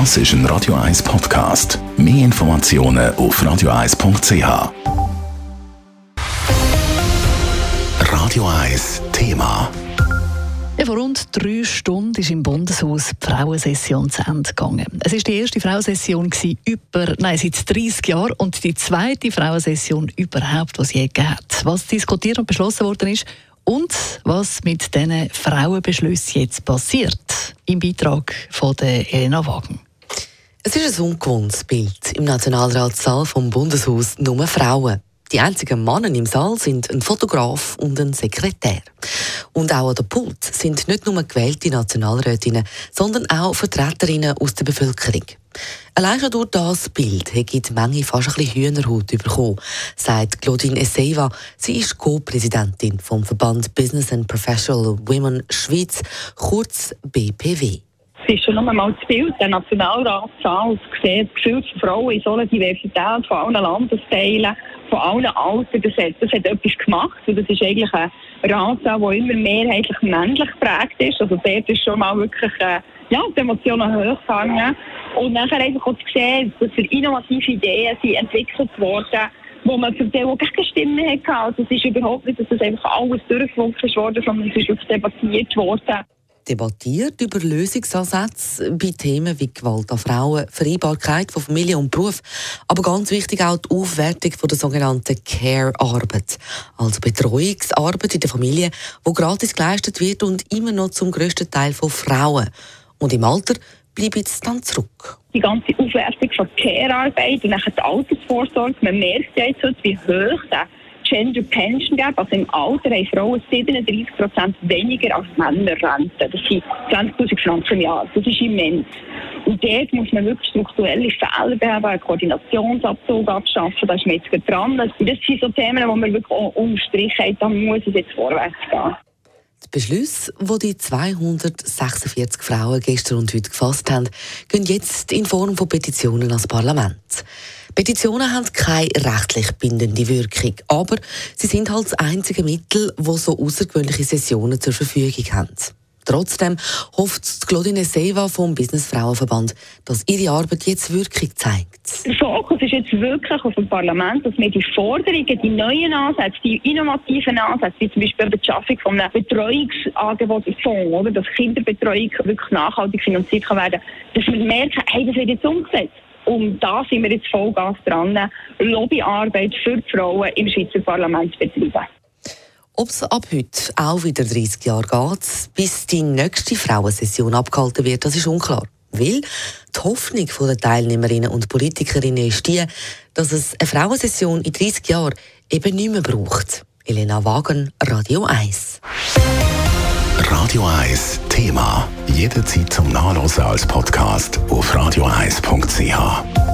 Das ist ein Radio 1 Podcast. Mehr Informationen auf radio1.ch. Radio 1 Thema. Vor rund drei Stunden ist im Bundeshaus die Frauensession zu Ende gegangen. Es war die erste Frauensession über, nein, seit 30 Jahren und die zweite Frauensession überhaupt, was je gegeben. Was diskutiert und beschlossen worden ist und was mit diesen Frauenbeschlüssen jetzt passiert. Im Beitrag von der Elena Wagen. Es ist ein ungewohntes Bild. Im Nationalratssaal vom Bundeshaus nur Frauen. Die einzigen Männer im Saal sind ein Fotograf und ein Sekretär. Und auch an der Pult sind nicht nur gewählte Nationalrätinnen, sondern auch Vertreterinnen aus der Bevölkerung. Allein schon durch das Bild hat die Menge fast ein bisschen Hühnerhaut bekommen, sagt Claudine Esseva. Sie ist Co-Präsidentin vom Verband Business and Professional Women Schweiz, kurz BPW. Es ist schon einmal das Bild der Nationalratssaal, zu sehen, das Gefühl von Frauen in so einer Diversität von allen Landesteilen, von allen Altern, das hat, das hat etwas gemacht. Und das ist eigentlich ein Ratssaal, der immer mehrheitlich männlich geprägt ist. Also dort ist schon mal wirklich äh, ja, die Emotionen hochgegangen. Und nachher einfach auch zu sehen, dass für innovative Ideen sind entwickelt worden wo man für die auch Gegenstimmen hatte. Also es ist überhaupt nicht, dass das einfach alles durchgewunken worden, sondern es ist wirklich debattiert worden debattiert über Lösungsansätze bei Themen wie Gewalt an Frauen, Vereinbarkeit von Familie und Beruf, aber ganz wichtig auch die Aufwertung von der sogenannten Care-Arbeit, also Betreuungsarbeit in der Familie, wo gratis geleistet wird und immer noch zum größten Teil von Frauen. Und im Alter bleibt es dann zurück. Die ganze Aufwertung von Care-Arbeit und dann die Altersvorsorge, man merkt ja jetzt, wie hoch der Gender Pension Gap, also im Alter haben Frauen 37 Prozent weniger als Männer Rente. Das sind 20.000 Franken im Jahr. Das ist immens. Und dort muss man wirklich strukturelle Fehler beheben, einen Koordinationsabzug abschaffen, da ist man jetzt dran. Das sind so Themen, wo man wirklich unterstrichen hat, da muss es jetzt vorwärts gehen. Beschlüsse, die die 246 Frauen gestern und heute gefasst haben, gehen jetzt in Form von Petitionen ans Parlament. Petitionen haben keine rechtlich bindende Wirkung, aber sie sind halt das einzige Mittel, wo so außergewöhnliche Sessionen zur Verfügung haben. Trotzdem hofft Claudine Seva vom Business Frauenverband, dass ihre Arbeit jetzt Wirkung zeigt. Der Fokus ist jetzt wirklich auf dem Parlament, dass wir die Forderungen, die neuen Ansätze, die innovativen Ansätze, wie zum Beispiel die Schaffung von einem Betreuungsangebot oder, dass Kinderbetreuung wirklich nachhaltig finanziert kann werden, dass wir merken, hey, das wird jetzt umgesetzt. Und da sind wir jetzt Vollgas dran, Lobbyarbeit für die Frauen im Schweizer Parlament zu betreiben. Ob es ab heute auch wieder 30 Jahre geht, bis die nächste Frauensession abgehalten wird, das ist unklar. Weil die Hoffnung der Teilnehmerinnen und Politikerinnen ist die, dass es eine Frauensession in 30 Jahren eben nicht mehr braucht. Elena Wagen, Radio 1. Radio 1 Thema. Jederzeit zum Nachlesen als Podcast auf radio1.ch.